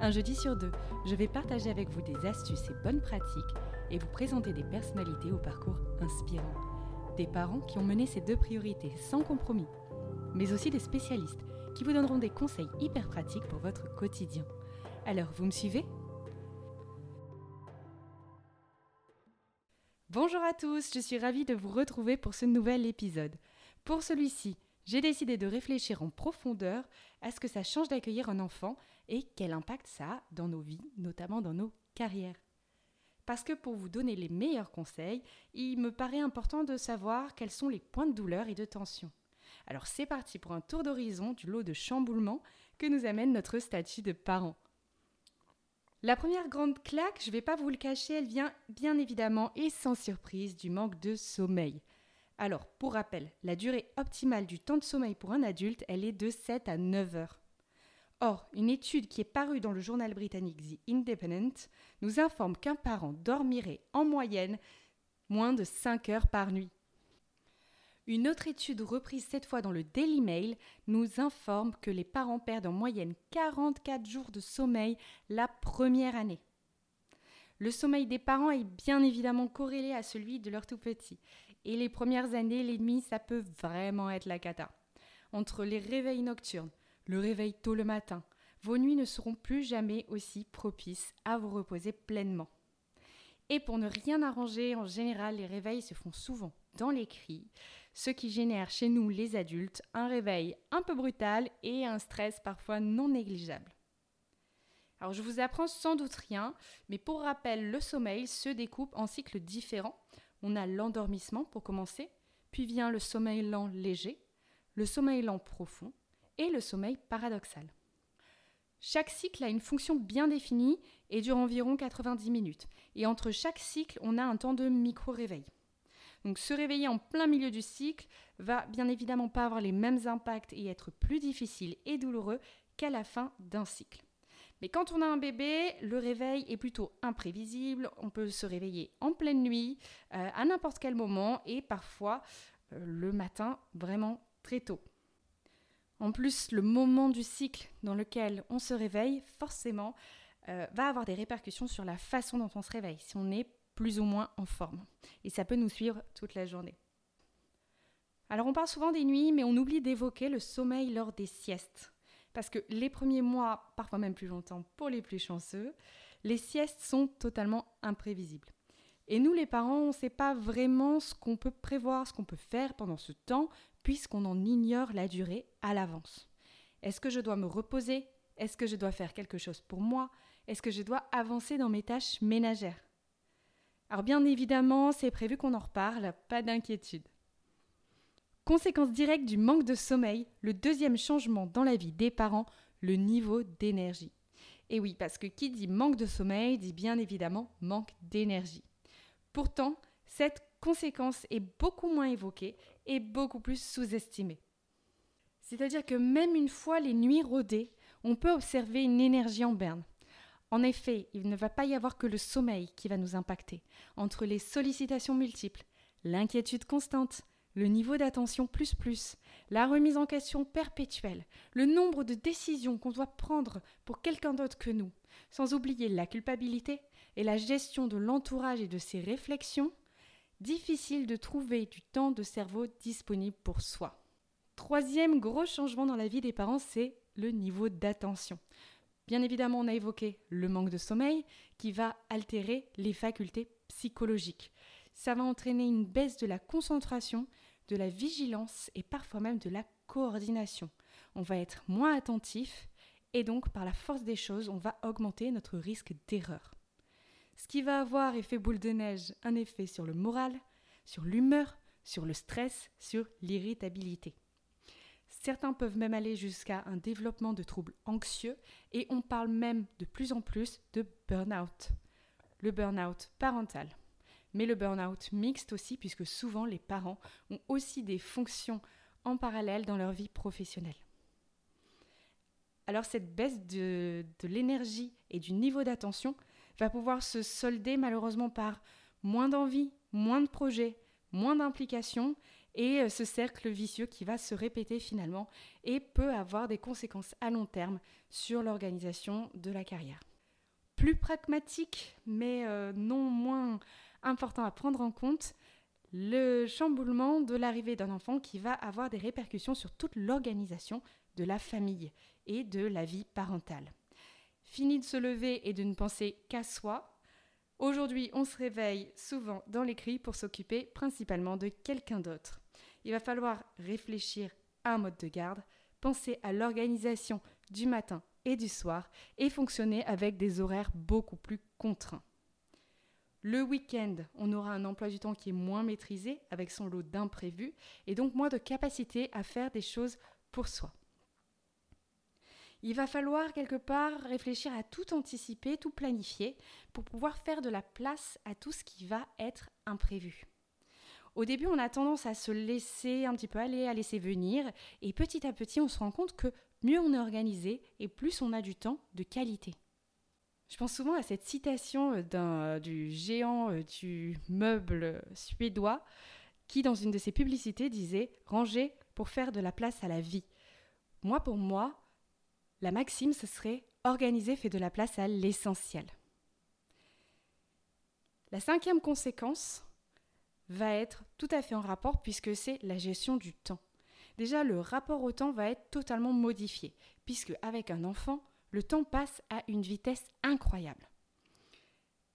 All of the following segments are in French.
un jeudi sur deux, je vais partager avec vous des astuces et bonnes pratiques et vous présenter des personnalités au parcours inspirant. Des parents qui ont mené ces deux priorités sans compromis, mais aussi des spécialistes qui vous donneront des conseils hyper pratiques pour votre quotidien. Alors, vous me suivez? Bonjour à tous, je suis ravie de vous retrouver pour ce nouvel épisode. Pour celui-ci, j'ai décidé de réfléchir en profondeur à ce que ça change d'accueillir un enfant et quel impact ça a dans nos vies, notamment dans nos carrières. Parce que pour vous donner les meilleurs conseils, il me paraît important de savoir quels sont les points de douleur et de tension. Alors c'est parti pour un tour d'horizon du lot de chamboulements que nous amène notre statut de parent. La première grande claque, je ne vais pas vous le cacher, elle vient bien évidemment et sans surprise du manque de sommeil. Alors, pour rappel, la durée optimale du temps de sommeil pour un adulte, elle est de 7 à 9 heures. Or, une étude qui est parue dans le journal britannique The Independent nous informe qu'un parent dormirait en moyenne moins de 5 heures par nuit. Une autre étude reprise cette fois dans le Daily Mail nous informe que les parents perdent en moyenne 44 jours de sommeil la première année. Le sommeil des parents est bien évidemment corrélé à celui de leur tout petit. Et les premières années, les nuits, ça peut vraiment être la cata. Entre les réveils nocturnes, le réveil tôt le matin, vos nuits ne seront plus jamais aussi propices à vous reposer pleinement. Et pour ne rien arranger, en général, les réveils se font souvent dans les cris, ce qui génère chez nous, les adultes, un réveil un peu brutal et un stress parfois non négligeable. Alors je vous apprends sans doute rien, mais pour rappel, le sommeil se découpe en cycles différents. On a l'endormissement pour commencer, puis vient le sommeil lent léger, le sommeil lent profond et le sommeil paradoxal. Chaque cycle a une fonction bien définie et dure environ 90 minutes. Et entre chaque cycle, on a un temps de micro-réveil. Donc se réveiller en plein milieu du cycle va bien évidemment pas avoir les mêmes impacts et être plus difficile et douloureux qu'à la fin d'un cycle. Mais quand on a un bébé, le réveil est plutôt imprévisible. On peut se réveiller en pleine nuit, euh, à n'importe quel moment, et parfois euh, le matin, vraiment très tôt. En plus, le moment du cycle dans lequel on se réveille, forcément, euh, va avoir des répercussions sur la façon dont on se réveille, si on est plus ou moins en forme. Et ça peut nous suivre toute la journée. Alors on parle souvent des nuits, mais on oublie d'évoquer le sommeil lors des siestes. Parce que les premiers mois, parfois même plus longtemps pour les plus chanceux, les siestes sont totalement imprévisibles. Et nous, les parents, on ne sait pas vraiment ce qu'on peut prévoir, ce qu'on peut faire pendant ce temps, puisqu'on en ignore la durée à l'avance. Est-ce que je dois me reposer? Est-ce que je dois faire quelque chose pour moi? Est-ce que je dois avancer dans mes tâches ménagères? Alors bien évidemment, c'est prévu qu'on en reparle, pas d'inquiétude. Conséquence directe du manque de sommeil, le deuxième changement dans la vie des parents, le niveau d'énergie. Et oui, parce que qui dit manque de sommeil dit bien évidemment manque d'énergie. Pourtant, cette conséquence est beaucoup moins évoquée et beaucoup plus sous-estimée. C'est-à-dire que même une fois les nuits rodées, on peut observer une énergie en berne. En effet, il ne va pas y avoir que le sommeil qui va nous impacter. Entre les sollicitations multiples, l'inquiétude constante, le niveau d'attention plus plus, la remise en question perpétuelle, le nombre de décisions qu'on doit prendre pour quelqu'un d'autre que nous, sans oublier la culpabilité et la gestion de l'entourage et de ses réflexions, difficile de trouver du temps de cerveau disponible pour soi. Troisième gros changement dans la vie des parents, c'est le niveau d'attention. Bien évidemment, on a évoqué le manque de sommeil qui va altérer les facultés psychologiques ça va entraîner une baisse de la concentration, de la vigilance et parfois même de la coordination. On va être moins attentif et donc par la force des choses, on va augmenter notre risque d'erreur. Ce qui va avoir effet boule de neige, un effet sur le moral, sur l'humeur, sur le stress, sur l'irritabilité. Certains peuvent même aller jusqu'à un développement de troubles anxieux et on parle même de plus en plus de burn-out. le burn-out parental, mais le burn-out mixte aussi, puisque souvent les parents ont aussi des fonctions en parallèle dans leur vie professionnelle. Alors cette baisse de, l'énergie et du niveau d'attention va pouvoir se solder malheureusement par moins d'envie, moins de projets, moins d'implication et euh, ce cercle vicieux qui va se répéter finalement et peut avoir des conséquences à long terme sur l'organisation de la carrière. Plus pragmatique, mais euh, non moins important à prendre en compte, le chamboulement de l'arrivée d'un enfant qui va avoir des répercussions sur toute l'organisation de la famille et de la vie parentale. Fini de se lever et de ne penser qu'à soi. Aujourd'hui, on se réveille souvent dans les cris pour s'occuper principalement de quelqu'un d'autre. Il va falloir réfléchir à un mode de garde, penser à l'organisation du matin et du soir et fonctionner avec des horaires beaucoup plus contraints. Le week-end, on aura un emploi du temps qui est moins maîtrisé avec son lot d'imprévus et donc moins de capacité à faire des choses pour soi. Il va falloir quelque part réfléchir à tout anticiper, tout planifier pour pouvoir faire de la place à tout ce qui va être imprévu. Au début, on a tendance à se laisser un petit peu aller, à laisser venir, et petit à petit, on se rend compte que mieux on est organisé et plus on a du temps de qualité. Je pense souvent à cette citation euh, d'un, du géant euh, du meuble suédois qui, dans une de ses publicités, disait Ranger pour faire de la place à la vie. Moi, pour moi, la maxime, ce serait Organiser fait de la place à l'essentiel. La cinquième conséquence va être tout à fait en rapport puisque c'est la gestion du temps. Déjà, le rapport au temps va être totalement modifié puisque avec un enfant, le temps passe à une vitesse incroyable.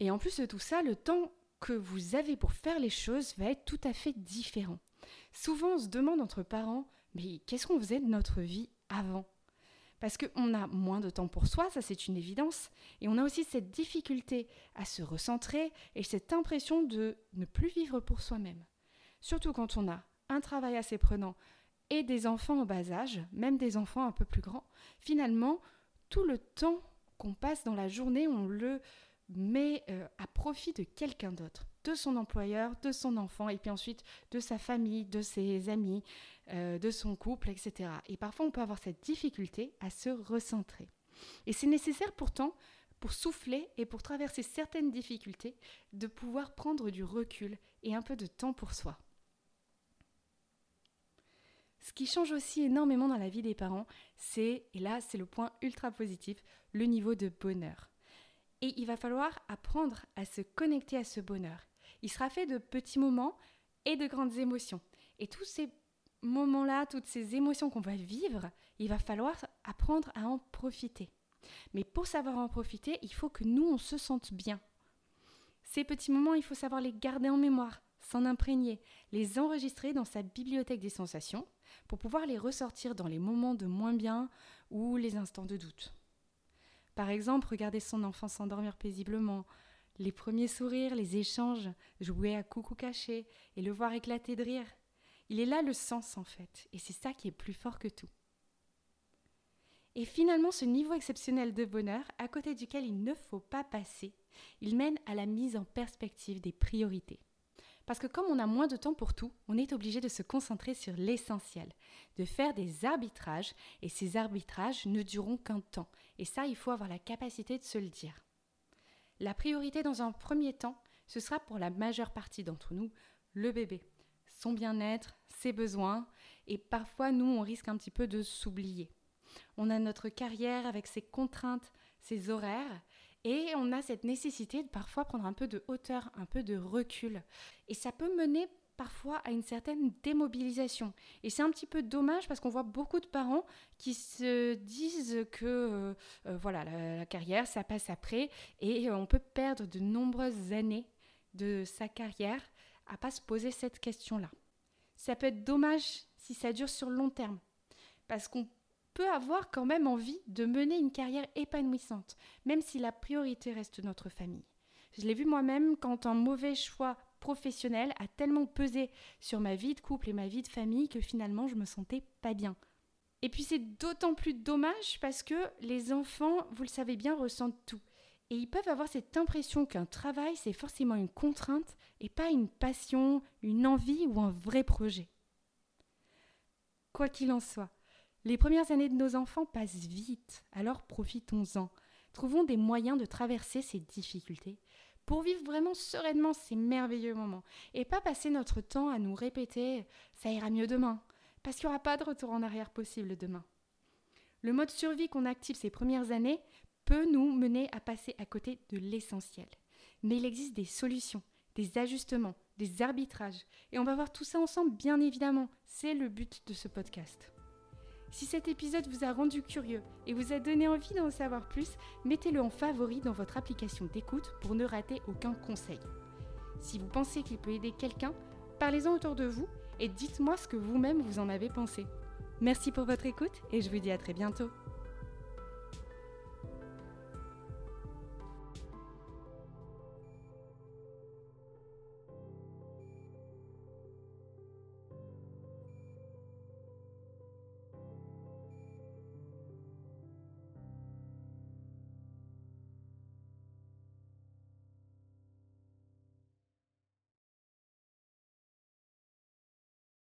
Et en plus de tout ça, le temps que vous avez pour faire les choses va être tout à fait différent. Souvent, on se demande entre parents, mais qu'est-ce qu'on faisait de notre vie avant? Parce qu'on a moins de temps pour soi, ça c'est une évidence, et on a aussi cette difficulté à se recentrer et cette impression de ne plus vivre pour soi-même. Surtout quand on a un travail assez prenant et des enfants au bas âge, même des enfants un peu plus grands, finalement, tout le temps qu'on passe dans la journée, on le met euh, à profit de quelqu'un d'autre, de son employeur, de son enfant, et puis ensuite de sa famille, de ses amis, euh, de son couple, etc. Et parfois, on peut avoir cette difficulté à se recentrer. Et c'est nécessaire pourtant, pour souffler et pour traverser certaines difficultés, de pouvoir prendre du recul et un peu de temps pour soi. Ce qui change aussi énormément dans la vie des parents, c'est, et là c'est le point ultra positif, le niveau de bonheur. Et il va falloir apprendre à se connecter à ce bonheur. Il sera fait de petits moments et de grandes émotions. Et tous ces moments-là, toutes ces émotions qu'on va vivre, il va falloir apprendre à en profiter. Mais pour savoir en profiter, il faut que nous, on se sente bien. Ces petits moments, il faut savoir les garder en mémoire, s'en imprégner, les enregistrer dans sa bibliothèque des sensations pour pouvoir les ressortir dans les moments de moins bien ou les instants de doute. Par exemple, regarder son enfant s'endormir paisiblement, les premiers sourires, les échanges, jouer à coucou caché et le voir éclater de rire. Il est là le sens en fait, et c'est ça qui est plus fort que tout. Et finalement, ce niveau exceptionnel de bonheur, à côté duquel il ne faut pas passer, il mène à la mise en perspective des priorités. Parce que comme on a moins de temps pour tout, on est obligé de se concentrer sur l'essentiel, de faire des arbitrages, et ces arbitrages ne dureront qu'un temps. Et ça, il faut avoir la capacité de se le dire. La priorité dans un premier temps, ce sera pour la majeure partie d'entre nous le bébé, son bien-être, ses besoins, et parfois nous, on risque un petit peu de s'oublier. On a notre carrière avec ses contraintes, ses horaires, et on a cette nécessité de parfois prendre un peu de hauteur, un peu de recul. Et ça peut mener parfois à une certaine démobilisation. Et c'est un petit peu dommage parce qu'on voit beaucoup de parents qui se disent que euh, euh, voilà, la, carrière, ça passe après et on peut perdre de nombreuses années de sa carrière à pas se poser cette question-là. Ça peut être dommage si ça dure sur le long terme parce qu'on peut avoir quand même envie de mener une carrière épanouissante, même si la priorité reste notre famille. Je l'ai vu moi-même quand un mauvais choix professionnel a tellement pesé sur ma vie de couple et ma vie de famille que finalement je me sentais pas bien. Et puis c'est d'autant plus dommage parce que les enfants, vous le savez bien, ressentent tout. Et ils peuvent avoir cette impression qu'un travail, c'est forcément une contrainte et pas une passion, une envie ou un vrai projet. Quoi qu'il en soit, les premières années de nos enfants passent vite, alors profitons-en. Trouvons des moyens de traverser ces difficultés pour vivre vraiment sereinement ces merveilleux moments et pas passer notre temps à nous répéter ça ira mieux demain, parce qu'il n'y aura pas de retour en arrière possible demain. Le mode survie qu'on active ces premières années peut nous mener à passer à côté de l'essentiel. Mais il existe des solutions, des ajustements, des arbitrages, et on va voir tout ça ensemble bien évidemment. C'est le but de ce podcast. Si cet épisode vous a rendu curieux et vous a donné envie d'en savoir plus, mettez-le en favori dans votre application d'écoute pour ne rater aucun conseil. Si vous pensez qu'il peut aider quelqu'un, parlez-en autour de vous et dites-moi ce que vous-même vous en avez pensé. Merci pour votre écoute et je vous dis à très bientôt.